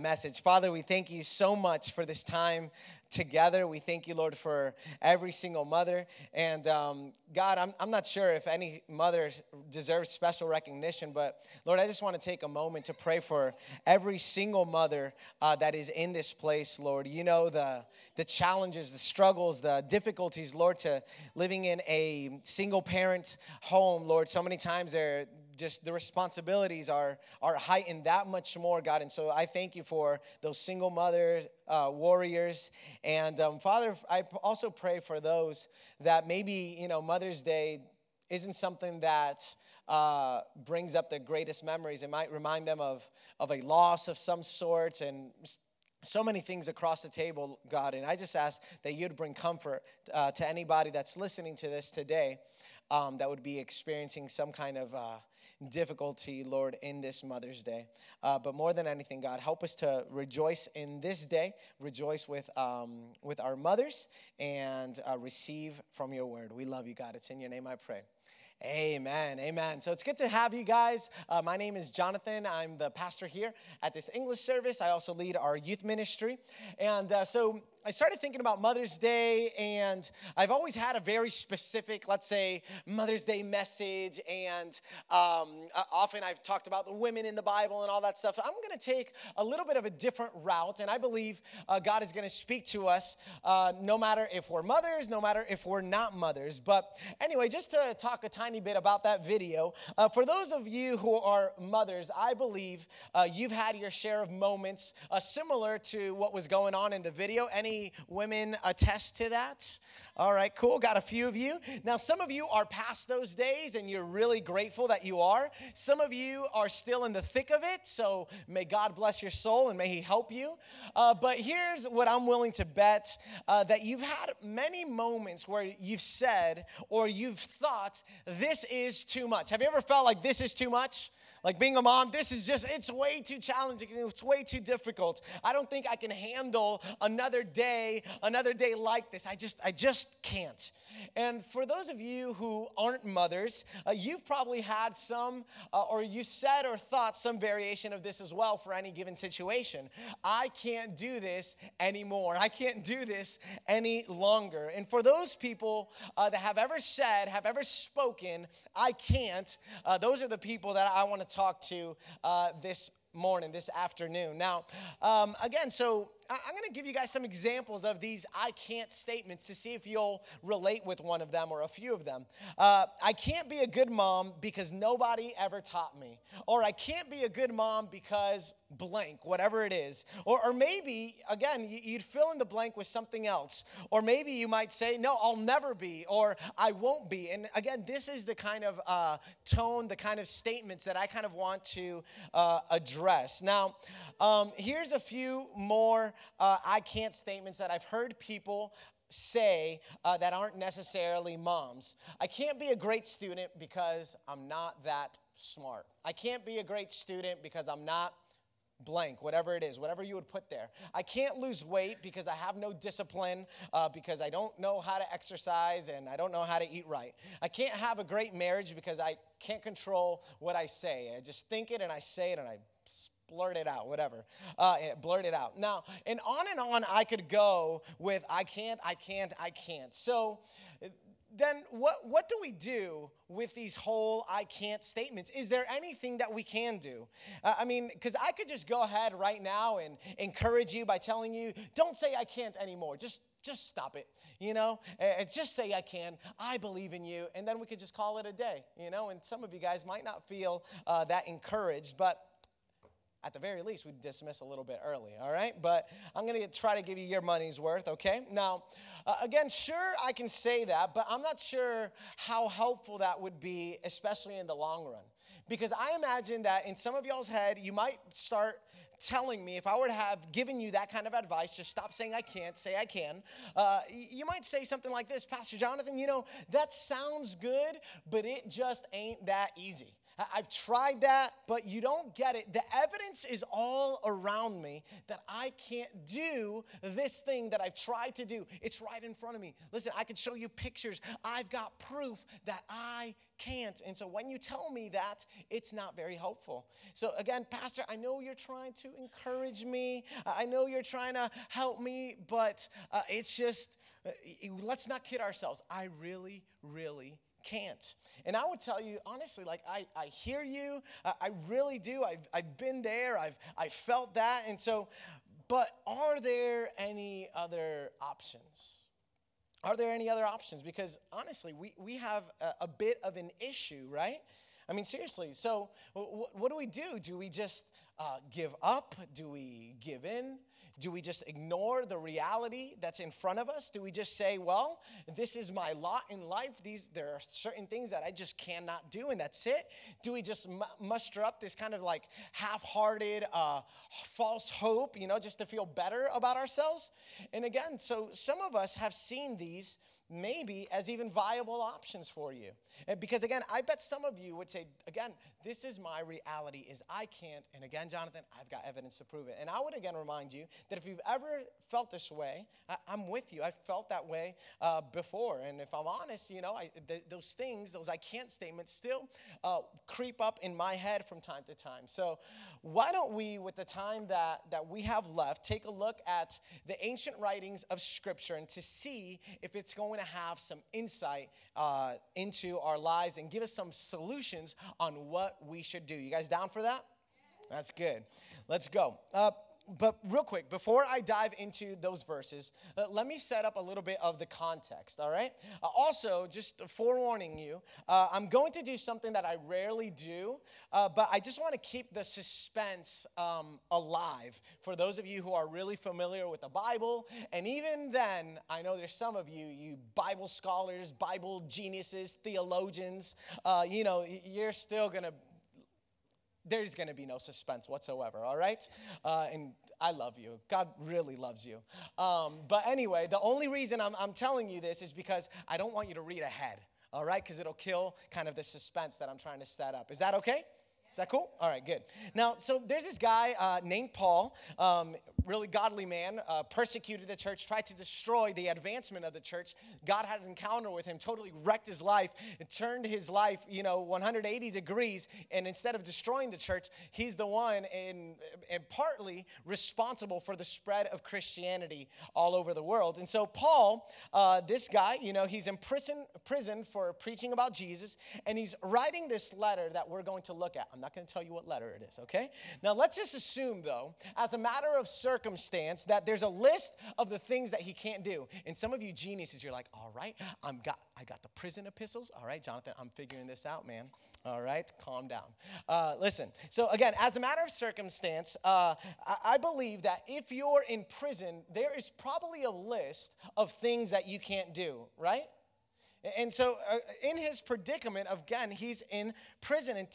message. Father, we thank you so much for this time together. We thank you, Lord, for every single mother. And um, God, I'm, I'm not sure if any mother deserves special recognition, but Lord, I just want to take a moment to pray for every single mother uh, that is in this place, Lord. You know the, the challenges, the struggles, the difficulties, Lord, to living in a single parent home, Lord. So many times they're just the responsibilities are are heightened that much more, God. And so I thank you for those single mothers, uh, warriors, and um, Father, I also pray for those that maybe you know Mother's Day isn't something that. Uh, brings up the greatest memories. It might remind them of, of a loss of some sort and so many things across the table, God. And I just ask that you'd bring comfort uh, to anybody that's listening to this today um, that would be experiencing some kind of uh, difficulty, Lord, in this Mother's Day. Uh, but more than anything, God, help us to rejoice in this day, rejoice with, um, with our mothers, and uh, receive from your word. We love you, God. It's in your name I pray. Amen. Amen. So it's good to have you guys. Uh, my name is Jonathan. I'm the pastor here at this English service. I also lead our youth ministry. And uh, so I started thinking about Mother's Day, and I've always had a very specific, let's say, Mother's Day message. And um, often I've talked about the women in the Bible and all that stuff. I'm going to take a little bit of a different route, and I believe uh, God is going to speak to us uh, no matter if we're mothers, no matter if we're not mothers. But anyway, just to talk a tiny bit about that video, uh, for those of you who are mothers, I believe uh, you've had your share of moments uh, similar to what was going on in the video. Any any women attest to that? All right, cool. Got a few of you. Now, some of you are past those days and you're really grateful that you are. Some of you are still in the thick of it, so may God bless your soul and may He help you. Uh, but here's what I'm willing to bet uh, that you've had many moments where you've said or you've thought, this is too much. Have you ever felt like this is too much? Like being a mom, this is just, it's way too challenging. It's way too difficult. I don't think I can handle another day, another day like this. I just, I just can't. And for those of you who aren't mothers, uh, you've probably had some, uh, or you said or thought some variation of this as well for any given situation. I can't do this anymore. I can't do this any longer. And for those people uh, that have ever said, have ever spoken, I can't, uh, those are the people that I want to talk to uh, this morning, this afternoon. Now, um, again, so I'm going to give you guys some examples of these I can't statements to see if you'll relate with one of them or a few of them. Uh, I can't be a good mom because nobody ever taught me. Or I can't be a good mom because blank, whatever it is. Or, or maybe, again, you'd fill in the blank with something else. Or maybe you might say, no, I'll never be, or I won't be. And again, this is the kind of uh, tone, the kind of statements that I kind of want to uh, address. Now, um, here's a few more uh, I can't statements that I've heard people say uh, that aren't necessarily moms. I can't be a great student because I'm not that smart. I can't be a great student because I'm not blank, whatever it is, whatever you would put there. I can't lose weight because I have no discipline, uh, because I don't know how to exercise and I don't know how to eat right. I can't have a great marriage because I can't control what I say. I just think it and I say it and I blurt it out, whatever. Uh, blurt it out. Now, and on and on I could go with I can't, I can't, I can't. So then what, what do we do with these whole I can't statements? Is there anything that we can do? Uh, I mean, because I could just go ahead right now and encourage you by telling you, don't say I can't anymore. Just just stop it, you know, and just say I can. I believe in you, and then we could just call it a day, you know. And some of you guys might not feel uh, that encouraged, but at the very least, we dismiss a little bit early, all right? But I'm gonna try to give you your money's worth, okay? Now, uh, again, sure, I can say that, but I'm not sure how helpful that would be, especially in the long run. Because I imagine that in some of y'all's head, you might start telling me, if I were to have given you that kind of advice, just stop saying I can't, say I can, uh, you might say something like this Pastor Jonathan, you know, that sounds good, but it just ain't that easy. I've tried that, but you don't get it. The evidence is all around me that I can't do this thing that I've tried to do. It's right in front of me. Listen, I can show you pictures. I've got proof that I can't. And so when you tell me that, it's not very helpful. So again, Pastor, I know you're trying to encourage me. I know you're trying to help me, but uh, it's just, uh, let's not kid ourselves. I really, really can't. And I would tell you honestly, like I, I hear you, I, I really do. I've, I've been there, I've, I felt that. And so, but are there any other options? Are there any other options? Because honestly, we, we have a, a bit of an issue, right? I mean, seriously. So, w- what do we do? Do we just uh, give up? Do we give in? Do we just ignore the reality that's in front of us? Do we just say, well, this is my lot in life? These there are certain things that I just cannot do, and that's it? Do we just muster up this kind of like half-hearted, uh, false hope, you know, just to feel better about ourselves? And again, so some of us have seen these maybe as even viable options for you. Because again, I bet some of you would say, again, this is my reality is I can't. And again, Jonathan, I've got evidence to prove it. And I would again remind you that if you've ever felt this way, I, am with you. I've felt that way uh, before. And if I'm honest, you know, I, th- those things, those I can't statements still uh, creep up in my head from time to time. So why don't we, with the time that, that we have left, take a look at the ancient writings of Scripture and to see if it's going to have some insight uh, into our lives and give us some solutions on what we should do. You guys down for that? That's good. Let's go. Uh, but real quick, before I dive into those verses, uh, let me set up a little bit of the context, all right? Uh, also, just forewarning you, uh, I'm going to do something that I rarely do, uh, but I just want to keep the suspense um, alive for those of you who are really familiar with the Bible. And even then, I know there's some of you, you Bible scholars, Bible geniuses, theologians, uh, you know, you're still going to there's going to be no suspense whatsoever, all right? Uh, and I love you. God really loves you. Um, but anyway, the only reason I'm, I'm telling you this is because I don't want you to read ahead, all right? Because it'll kill kind of the suspense that I'm trying to set up. Is that okay? Is that cool? All right, good. Now, so there's this guy uh, named Paul, um, really godly man, uh, persecuted the church, tried to destroy the advancement of the church. God had an encounter with him, totally wrecked his life, and turned his life, you know, 180 degrees. And instead of destroying the church, he's the one and, partly responsible for the spread of Christianity all over the world. And so Paul, uh, this guy, you know, he's in prison, prison for preaching about Jesus, and he's writing this letter that we're going to look at. I'm not going to tell you what letter it is, okay? Now, let's just assume, though, as a matter of circumstance, that there's a list of the things that he can't do. And some of you geniuses, you're like, all right, I'm got, I got the prison epistles. All right, Jonathan, I'm figuring this out, man. All right, calm down. Uh, listen, so again, as a matter of circumstance, uh, I, I believe that if you're in prison, there is probably a list of things that you can't do, right? And so, uh, in his predicament, of again, he's in prison. And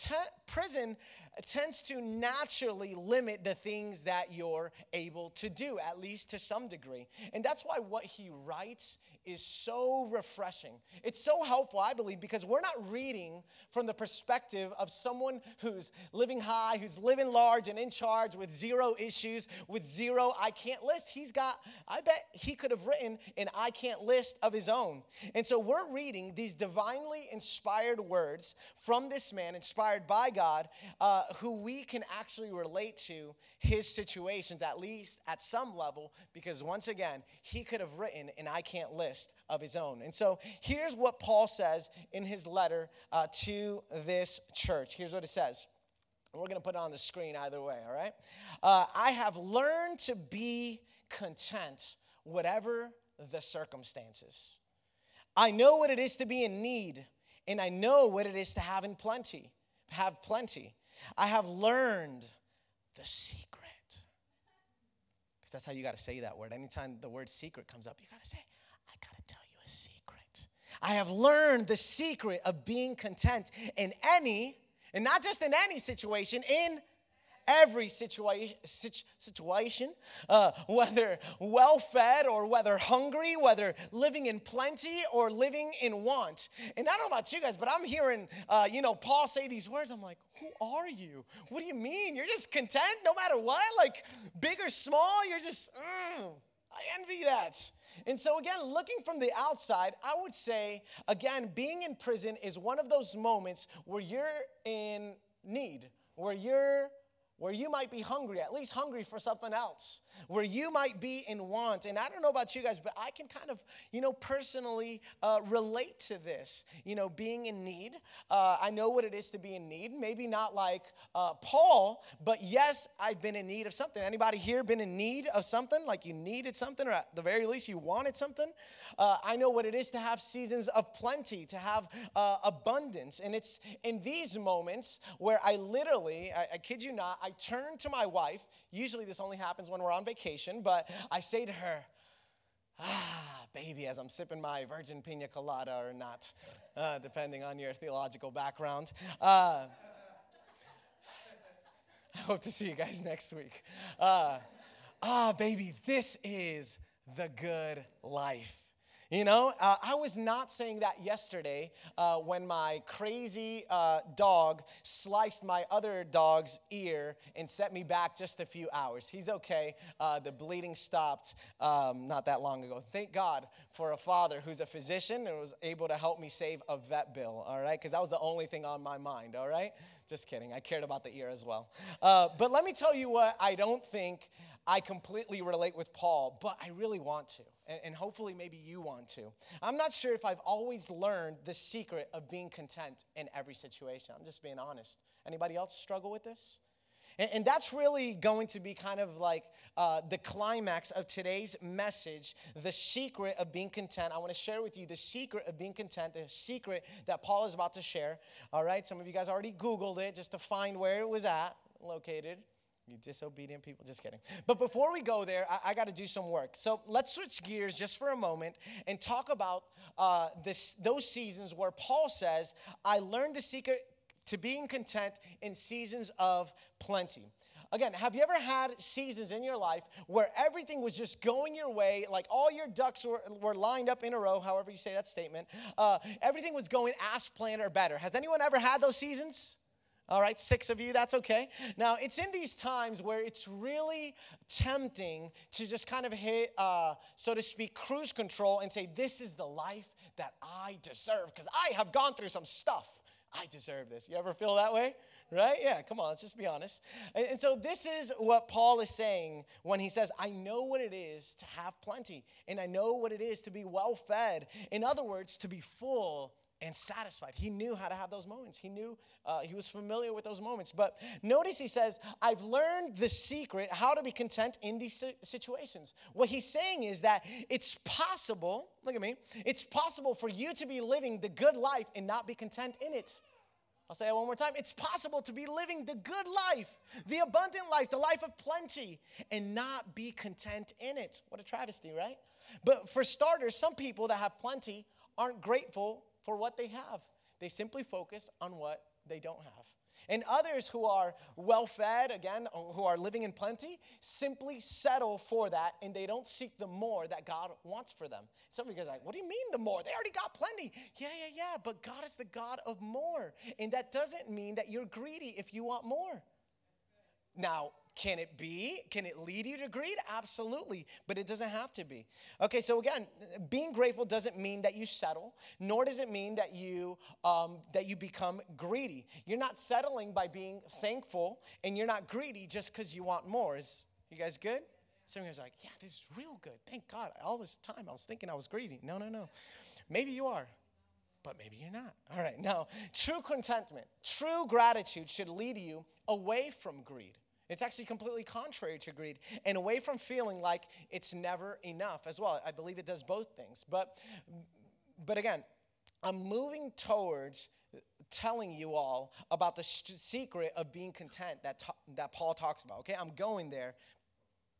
prison tends to naturally limit the things that you're able to do, at least to some degree. And that's why what he writes is so refreshing. It's so helpful, I believe, because we're not reading from the perspective of someone who's living high, who's living large and in charge with zero issues, with zero I can't list. He's got, I bet he could have written an I can't list of his own. And so we're reading these divinely inspired words from this man, inspired by God, uh, who we can actually relate to his situations, at least at some level, because once again, he could have written an I can't list of his own. And so here's what Paul says in his letter uh, to this church. Here's what it says. We're going to put it on the screen either way, all right? Uh, I have learned to be content, whatever the circumstances. I know what it is to be in need, and I know what it is to have in plenty, have plenty. I have learned the secret. Because that's how you got to say that word. Anytime the word secret comes up, you got to say, I got to tell you a secret. I have learned the secret of being content in any, and not just in any situation, in every situation, situation uh, whether well fed or whether hungry, whether living in plenty or living in want. And I don't know about you guys, but I'm hearing, uh, you know, Paul say these words. I'm like, who are you? What do you mean? You're just content no matter what? Like big or small, you're just, mm, I envy that. And so, again, looking from the outside, I would say, again, being in prison is one of those moments where you're in need, where you're where you might be hungry, at least hungry for something else, where you might be in want. And I don't know about you guys, but I can kind of, you know, personally uh, relate to this, you know, being in need. Uh, I know what it is to be in need. Maybe not like uh, Paul, but yes, I've been in need of something. Anybody here been in need of something? Like you needed something, or at the very least, you wanted something? Uh, I know what it is to have seasons of plenty, to have uh, abundance. And it's in these moments where I literally, I, I kid you not, I turn to my wife. Usually this only happens when we're on vacation, but I say to her, ah, baby, as I'm sipping my virgin pina colada or not, uh, depending on your theological background. Uh, I hope to see you guys next week. Uh, ah, baby, this is the good life. You know, uh, I was not saying that yesterday uh, when my crazy uh, dog sliced my other dog's ear and set me back just a few hours. He's okay. Uh, the bleeding stopped um, not that long ago. Thank God for a father who's a physician and was able to help me save a vet bill, all right? Because that was the only thing on my mind, all right? Just kidding. I cared about the ear as well. Uh, but let me tell you what I don't think I completely relate with Paul, but I really want to. And, and, hopefully, maybe you want to. I'm not sure if I've always learned the secret of being content in every situation. I'm just being honest. Anybody else struggle with this? And, and that's really going to be kind of like uh, the climax of today's message the secret of being content. I want to share with you the secret of being content, the secret that Paul is about to share. All right, some of you guys already Googled it just to find where it was at, located. You disobedient people. Just kidding. But before we go there, I, I got to do some work. So let's switch gears just for a moment and talk about uh, this, those seasons where Paul says, I learned the secret to being content in seasons of plenty. Again, have you ever had seasons in your life where everything was just going your way, like all your ducks were, were lined up in a row, however you say that statement? Uh, everything was going as planned or better. Has anyone ever had those seasons? All right, six of you, that's okay. Now, it's in these times where it's really tempting to just kind of hit, uh, so to speak, cruise control and say, This is the life that I deserve because I have gone through some stuff. I deserve this. You ever feel that way? Right? Yeah, come on, let's just be honest. And, and so, this is what Paul is saying when he says, I know what it is to have plenty, and I know what it is to be well fed. In other words, to be full and satisfied. He knew how to have those moments. He knew, uh, he was familiar with those moments. But notice he says, I've learned the secret how to be content in these situations. What he's saying is that it's possible, look at me, it's possible for you to be living the good life and not be content in it. I'll say it one more time. It's possible to be living the good life, the abundant life, the life of plenty, and not be content in it. What a travesty, right? But for starters, some people that have plenty aren't grateful for what they have. They simply focus on what they don't have. And others who are well fed, again, who are living in plenty, simply settle for that and they don't seek the more that God wants for them. Some of you guys are like, what do you mean the more? They already got plenty. Yeah, yeah, yeah, but God is the God of more. And that doesn't mean that you're greedy if you want more. Now, can it be? Can it lead you to greed? Absolutely, but it doesn't have to be. Okay, so again, being grateful doesn't mean that you settle, nor does it mean that you um, that you become greedy. You're not settling by being thankful, and you're not greedy just because you want more. Is you guys good? Some of you guys are like, yeah, this is real good. Thank God. All this time I was thinking I was greedy. No, no, no. Maybe you are but maybe you're not. All right, now, true contentment, true gratitude should lead you away from greed. It's actually completely contrary to greed and away from feeling like it's never enough as well. I believe it does both things. But but again, I'm moving towards telling you all about the secret of being content that, that Paul talks about. Okay, I'm going there.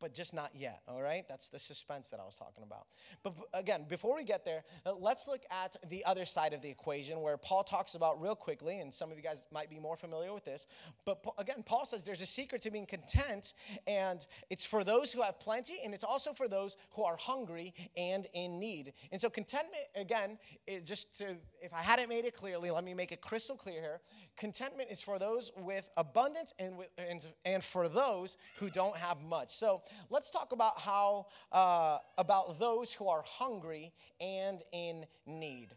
But just not yet, all right? That's the suspense that I was talking about. But again, before we get there, uh, let's look at the other side of the equation where Paul talks about real quickly, and some of you guys might be more familiar with this. But again, Paul says there's a secret to being content, and it's for those who have plenty, and it's also for those who are hungry and in need. And so, contentment, again, just to, if I hadn't made it clearly, let me make it crystal clear here. Contentment is for those with abundance and, with, and, and for those who don't have much. So, let's talk about how uh, about those who are hungry and in need.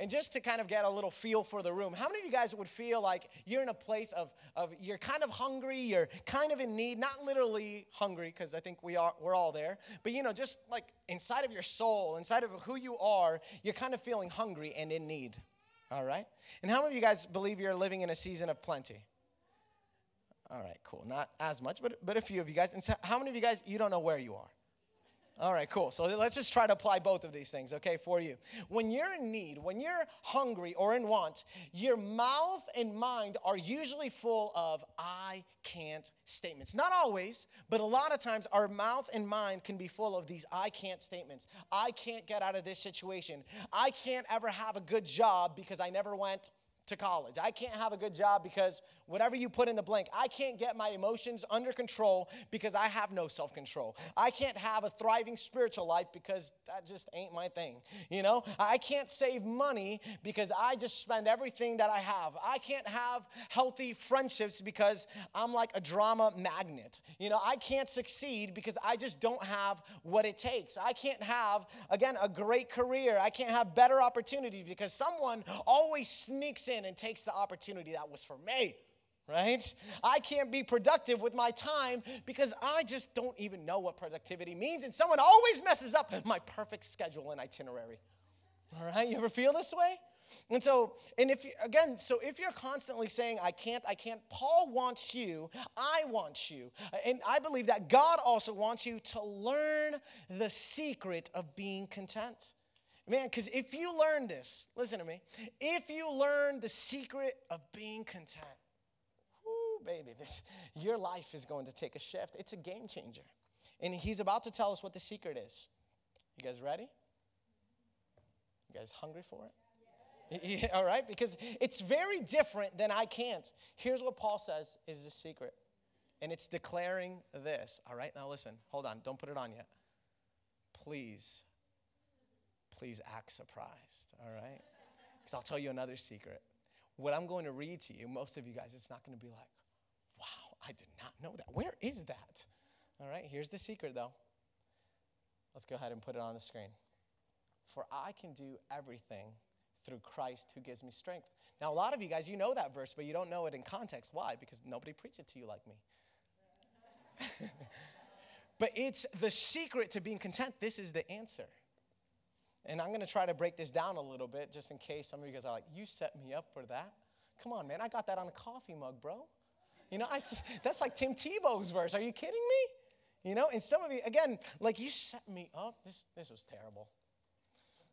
And just to kind of get a little feel for the room, how many of you guys would feel like you're in a place of, of you're kind of hungry, you're kind of in need, not literally hungry, because I think we are we're all there, but you know, just like inside of your soul, inside of who you are, you're kind of feeling hungry and in need. All right? And how many of you guys believe you're living in a season of plenty? All right, cool. Not as much, but, but a few of you guys. And so how many of you guys, you don't know where you are? All right, cool. So let's just try to apply both of these things, okay, for you. When you're in need, when you're hungry or in want, your mouth and mind are usually full of I can't statements. Not always, but a lot of times our mouth and mind can be full of these I can't statements. I can't get out of this situation. I can't ever have a good job because I never went to college. I can't have a good job because whatever you put in the blank, I can't get my emotions under control because I have no self control. I can't have a thriving spiritual life because that just ain't my thing. You know, I can't save money because I just spend everything that I have. I can't have healthy friendships because I'm like a drama magnet. You know, I can't succeed because I just don't have what it takes. I can't have, again, a great career. I can't have better opportunities because someone always sneaks in in and takes the opportunity that was for me right? I can't be productive with my time because I just don't even know what productivity means. And someone always messes up my perfect schedule and itinerary. All right, you ever feel this way? And so, and if you, again, so if you're constantly saying, I can't, I can't, Paul wants you, I want you, and I believe that God also wants you to learn the secret of being content. Man, because if you learn this, listen to me, if you learn the secret of being content, baby, this, your life is going to take a shift. It's a game changer. And he's about to tell us what the secret is. You guys ready? You guys hungry for it? Yeah, all right, because it's very different than I can't. Here's what Paul says is the secret. And it's declaring this. All right, now listen, hold on, don't put it on yet. Please please act surprised, all right? Because I'll tell you another secret. What I'm going to read to you, most of you guys, it's not going to be like, I did not know that. Where is that? All right, here's the secret though. Let's go ahead and put it on the screen. For I can do everything through Christ who gives me strength. Now, a lot of you guys, you know that verse, but you don't know it in context. Why? Because nobody preached it to you like me. but it's the secret to being content. This is the answer. And I'm going to try to break this down a little bit just in case some of you guys are like, you set me up for that. Come on, man, I got that on a coffee mug, bro. You know, I, that's like Tim Tebow's verse. Are you kidding me? You know, and some of you, again, like you set me up. This, this was terrible.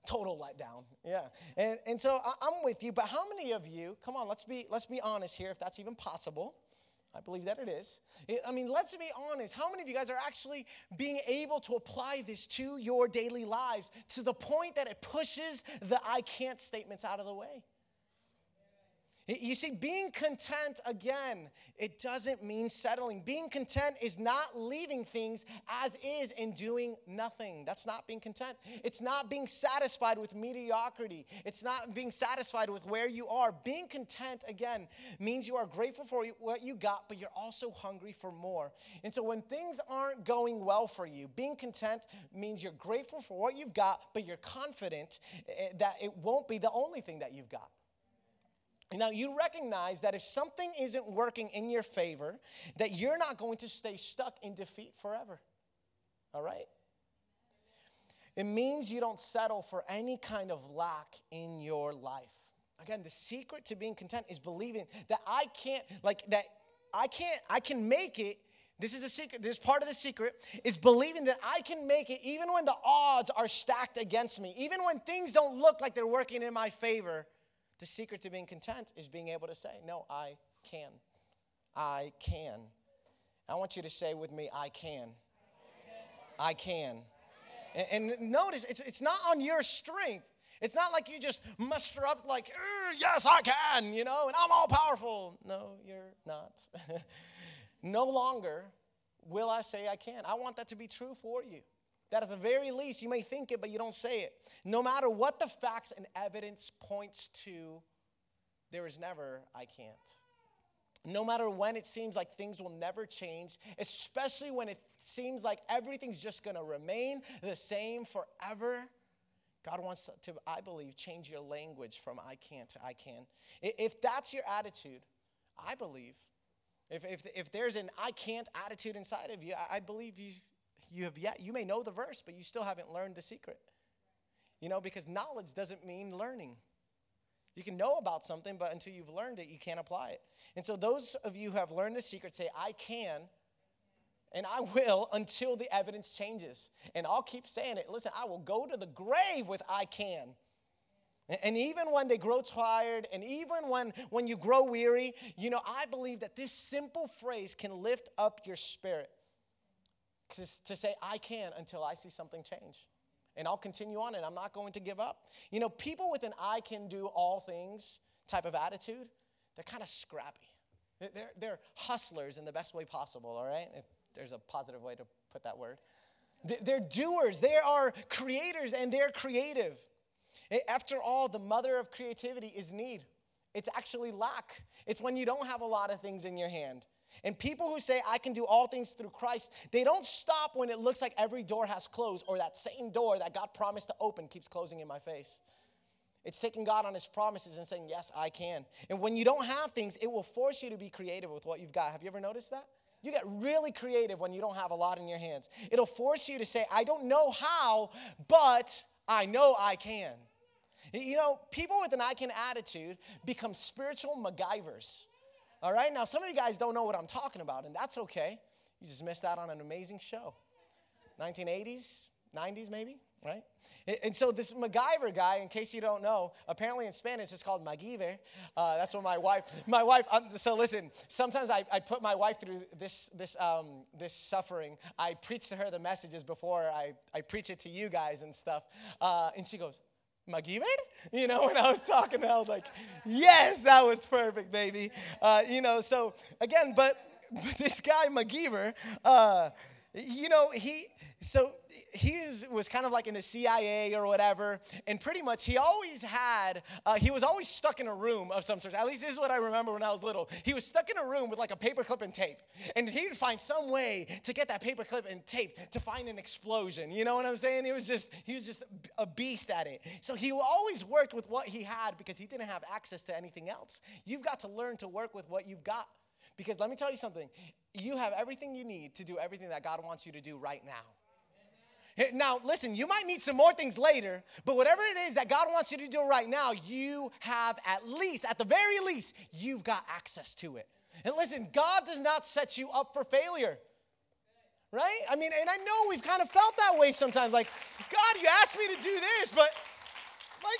Total letdown. Yeah. And, and so I, I'm with you, but how many of you, come on, let's be, let's be honest here, if that's even possible. I believe that it is. I mean, let's be honest. How many of you guys are actually being able to apply this to your daily lives to the point that it pushes the I can't statements out of the way? You see, being content, again, it doesn't mean settling. Being content is not leaving things as is and doing nothing. That's not being content. It's not being satisfied with mediocrity. It's not being satisfied with where you are. Being content, again, means you are grateful for what you got, but you're also hungry for more. And so when things aren't going well for you, being content means you're grateful for what you've got, but you're confident eh, that it won't be the only thing that you've got. Now, you recognize that if something isn't working in your favor, that you're not going to stay stuck in defeat forever. All right? It means you don't settle for any kind of lack in your life. Again, the secret to being content is believing that I can't, like, that I can't, I can make it. This is the secret. This part of the secret is believing that I can make it even when the odds are stacked against me, even when things don't look like they're working in my favor. The secret to being content is being able to say, No, I can. I can. I want you to say with me, I can. I can. And, and notice, it's, it's not on your strength. It's not like you just muster up, like, uh, yes, I can, you know, and I'm all powerful. No, you're not. no longer will I say I can. I want that to be true for you. That at the very least, you may think it, but you don't say it. No matter what the facts and evidence points to, there is never, I can't. No matter when it seems like things will never change, especially when it seems like everything's just gonna remain the same forever, God wants to, I believe, change your language from I can't to I can. If that's your attitude, I believe, if, if, if there's an I can't attitude inside of you, I, I believe you, you have yet, you may know the verse, but you still haven't learned the secret. You know, because knowledge doesn't mean learning. You can know about something, but until you've learned it, you can't apply it. And so, those of you who have learned the secret say, I can and I will until the evidence changes. And I'll keep saying it. Listen, I will go to the grave with I can. And even when they grow tired, and even when, when you grow weary, you know, I believe that this simple phrase can lift up your spirit to say, I can until I see something change. And I'll continue on, and I'm not going to give up. You know, people with an I can do all things type of attitude, they're kind of scrappy. They're, they're hustlers in the best way possible, all right? If there's a positive way to put that word. They're doers, they are creators, and they're creative. After all, the mother of creativity is need. It's actually lack. It's when you don't have a lot of things in your hand. And people who say, I can do all things through Christ, they don't stop when it looks like every door has closed or that same door that God promised to open keeps closing in my face. It's taking God on His promises and saying, Yes, I can. And when you don't have things, it will force you to be creative with what you've got. Have you ever noticed that? You get really creative when you don't have a lot in your hands. It'll force you to say, I don't know how, but I know I can. You know, people with an I can attitude become spiritual MacGyvers. All right, now some of you guys don't know what I'm talking about, and that's okay. You just missed out on an amazing show. 1980s, 90s, maybe, right? And so this MacGyver guy, in case you don't know, apparently in Spanish it's called MacGyver. Uh, that's what my wife, my wife. Um, so listen, sometimes I, I put my wife through this this um, this suffering. I preach to her the messages before I I preach it to you guys and stuff, uh, and she goes, MacGyver? You know, when I was talking, I was like, yes, that was perfect, baby. Uh, you know, so again, but, but this guy, MacGyver, uh, you know, he, so he was kind of like in the CIA or whatever, and pretty much he always had, uh, he was always stuck in a room of some sort. At least this is what I remember when I was little. He was stuck in a room with like a paperclip and tape, and he would find some way to get that paperclip and tape to find an explosion. You know what I'm saying? It was just, he was just a beast at it. So he always worked with what he had because he didn't have access to anything else. You've got to learn to work with what you've got. Because let me tell you something, you have everything you need to do everything that God wants you to do right now. Now, listen, you might need some more things later, but whatever it is that God wants you to do right now, you have at least, at the very least, you've got access to it. And listen, God does not set you up for failure. Right? I mean, and I know we've kind of felt that way sometimes. Like, God, you asked me to do this, but like,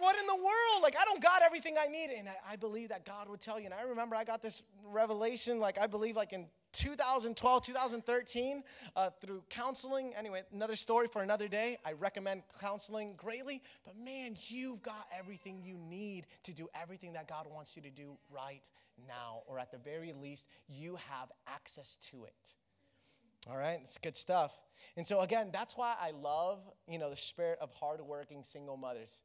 what in the world? Like, I don't got everything I need. And I, I believe that God would tell you. And I remember I got this revelation, like, I believe, like in 2012, 2013, uh, through counseling. Anyway, another story for another day. I recommend counseling greatly. But man, you've got everything you need to do everything that God wants you to do right now, or at the very least, you have access to it. All right, it's good stuff. And so again, that's why I love, you know, the spirit of hardworking single mothers.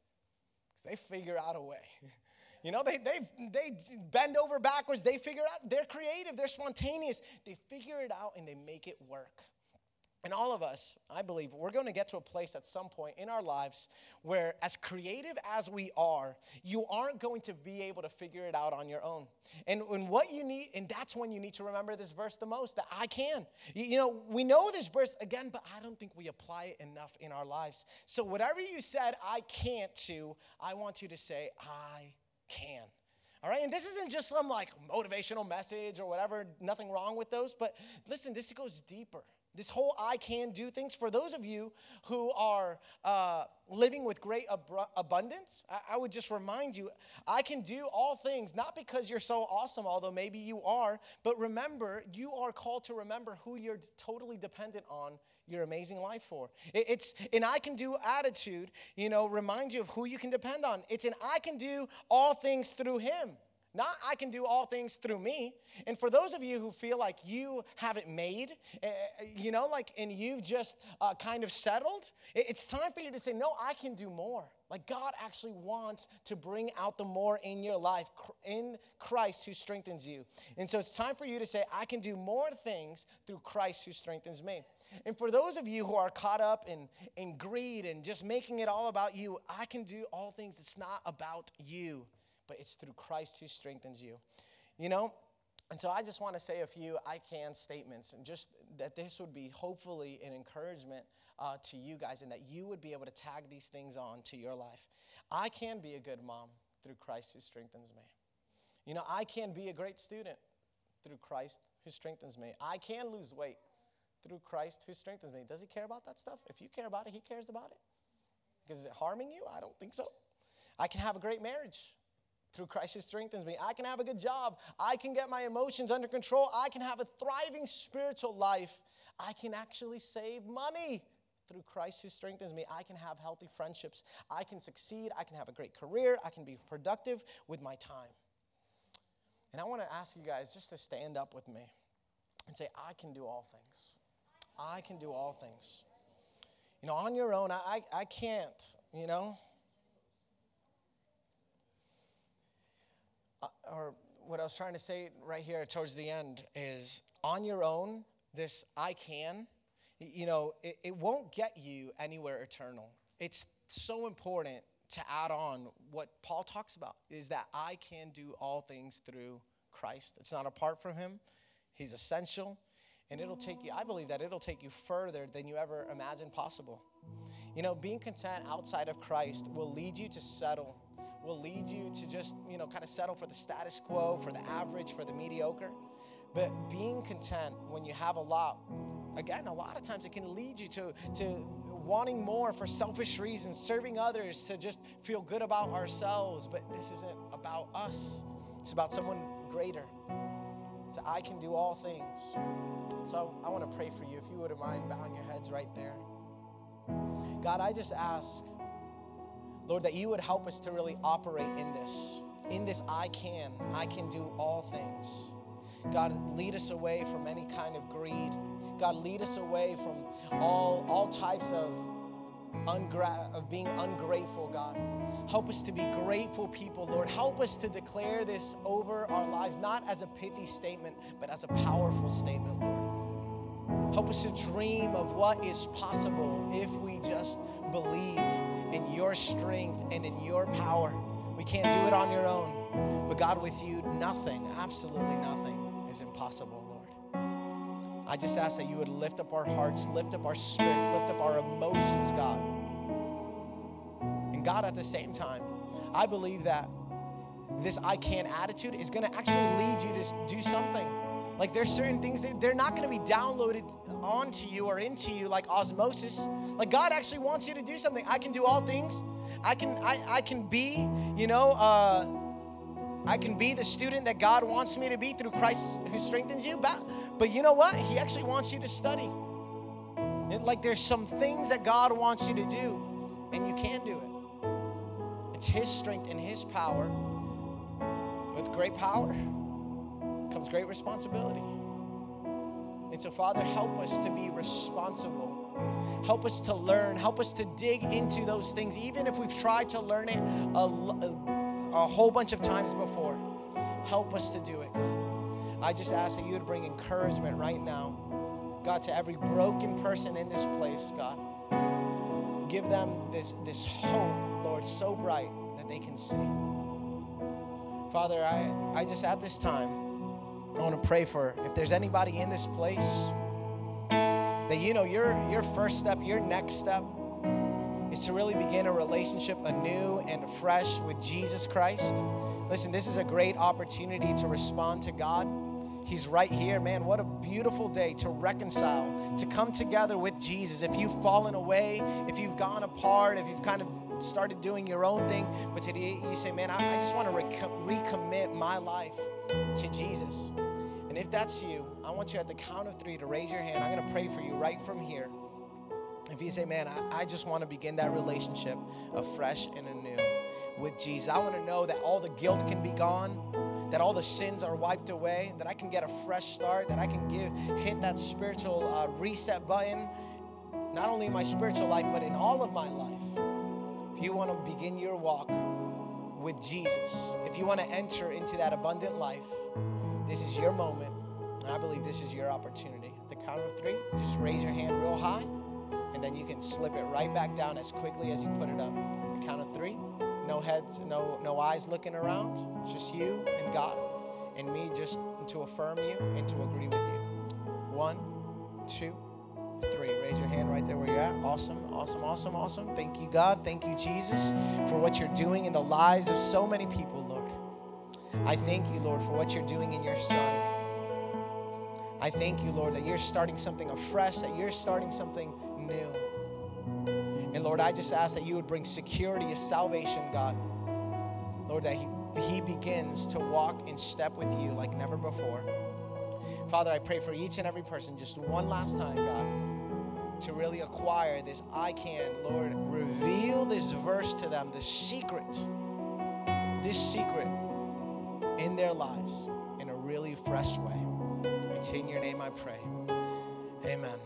Because they figure out a way. You know, they, they, they bend over backwards. They figure out, they're creative, they're spontaneous. They figure it out and they make it work. And all of us, I believe, we're going to get to a place at some point in our lives where, as creative as we are, you aren't going to be able to figure it out on your own. And, and what you need, and that's when you need to remember this verse the most that I can. You, you know, we know this verse again, but I don't think we apply it enough in our lives. So, whatever you said, I can't to, I want you to say, I can. All right, and this isn't just some like motivational message or whatever, nothing wrong with those, but listen, this goes deeper. This whole I can do things. For those of you who are uh, living with great ab- abundance, I-, I would just remind you I can do all things, not because you're so awesome, although maybe you are, but remember, you are called to remember who you're totally dependent on your amazing life for. It's an I can do attitude, you know, reminds you of who you can depend on. It's an I can do all things through Him. Not I can do all things through me. And for those of you who feel like you haven't made, uh, you know, like, and you've just uh, kind of settled, it's time for you to say, No, I can do more. Like, God actually wants to bring out the more in your life in Christ who strengthens you. And so it's time for you to say, I can do more things through Christ who strengthens me. And for those of you who are caught up in, in greed and just making it all about you, I can do all things. It's not about you but it's through Christ who strengthens you. You know, and so I just want to say a few I can statements and just that this would be hopefully an encouragement uh, to you guys and that you would be able to tag these things on to your life. I can be a good mom through Christ who strengthens me. You know, I can be a great student through Christ who strengthens me. I can lose weight through Christ who strengthens me. Does he care about that stuff? If you care about it, he cares about it. Because is it harming you? I don't think so. I can have a great marriage through Christ who strengthens me. I can have a good job. I can get my emotions under control. I can have a thriving spiritual life. I can actually save money through Christ who strengthens me. I can have healthy friendships. I can succeed. I can have a great career. I can be productive with my time. And I want to ask you guys just to stand up with me and say, I can do all things. I can do all things. You know, on your own, I, I, can't, you know. Uh, or what I was trying to say right here towards the end is on your own, this I can, you know, it, it won't get you anywhere eternal. It's so important to add on what Paul talks about is that I can do all things through Christ. It's not apart from him. He's essential and it'll take you I believe that it'll take you further than you ever imagined possible. You know, being content outside of Christ will lead you to settle will lead you to just, you know, kind of settle for the status quo, for the average, for the mediocre. But being content when you have a lot, again, a lot of times it can lead you to, to wanting more for selfish reasons, serving others to just feel good about ourselves. But this isn't about us, it's about someone greater. I can do all things. So I want to pray for you. If you wouldn't mind bowing your heads right there. God, I just ask Lord, that you would help us to really operate in this. In this, I can. I can do all things. God, lead us away from any kind of greed. God, lead us away from all, all types of, ungra- of being ungrateful, God. Help us to be grateful people, Lord. Help us to declare this over our lives, not as a pithy statement, but as a powerful statement, Lord. Help us to dream of what is possible if we just believe in your strength and in your power. We can't do it on your own. But God, with you, nothing, absolutely nothing is impossible, Lord. I just ask that you would lift up our hearts, lift up our spirits, lift up our emotions, God. And God, at the same time, I believe that this I can attitude is going to actually lead you to do something. Like there's certain things that they're not going to be downloaded onto you or into you like osmosis. Like God actually wants you to do something. I can do all things. I can I, I can be, you know, uh, I can be the student that God wants me to be through Christ who strengthens you. But, but you know what? He actually wants you to study. It, like there's some things that God wants you to do, and you can do it. It's His strength and His power. With great power comes great responsibility. And so, Father, help us to be responsible. Help us to learn. Help us to dig into those things, even if we've tried to learn it a, a, whole bunch of times before. Help us to do it, God. I just ask that you would bring encouragement right now, God, to every broken person in this place, God. Give them this, this hope, Lord, so bright that they can see. Father, I, I just at this time, I want to pray for if there's anybody in this place that you know your your first step, your next step is to really begin a relationship anew and fresh with Jesus Christ. Listen, this is a great opportunity to respond to God. He's right here, man. What a beautiful day to reconcile, to come together with Jesus. If you've fallen away, if you've gone apart, if you've kind of started doing your own thing, but today you say, man, I, I just want to rec- recommit my life to Jesus. And if that's you, I want you at the count of three to raise your hand. I'm going to pray for you right from here. If you say, man, I, I just want to begin that relationship afresh and anew with Jesus, I want to know that all the guilt can be gone, that all the sins are wiped away, that I can get a fresh start, that I can give hit that spiritual uh, reset button, not only in my spiritual life, but in all of my life. If you want to begin your walk with Jesus, if you want to enter into that abundant life, this is your moment. I believe this is your opportunity. At the count of three, just raise your hand real high, and then you can slip it right back down as quickly as you put it up. The count of three, no heads, no no eyes looking around, just you and God, and me just to affirm you and to agree with you. One, two, three. Raise your hand right there where you're at. Awesome, awesome, awesome, awesome. Thank you, God. Thank you, Jesus, for what you're doing in the lives of so many people, Lord. I thank you, Lord, for what you're doing in your Son. I thank you, Lord, that you're starting something afresh, that you're starting something new. And Lord, I just ask that you would bring security of salvation, God. Lord, that he, he begins to walk in step with you like never before. Father, I pray for each and every person just one last time, God, to really acquire this I can. Lord, reveal this verse to them, the secret, this secret in their lives in a really fresh way. It's in your name I pray. Amen.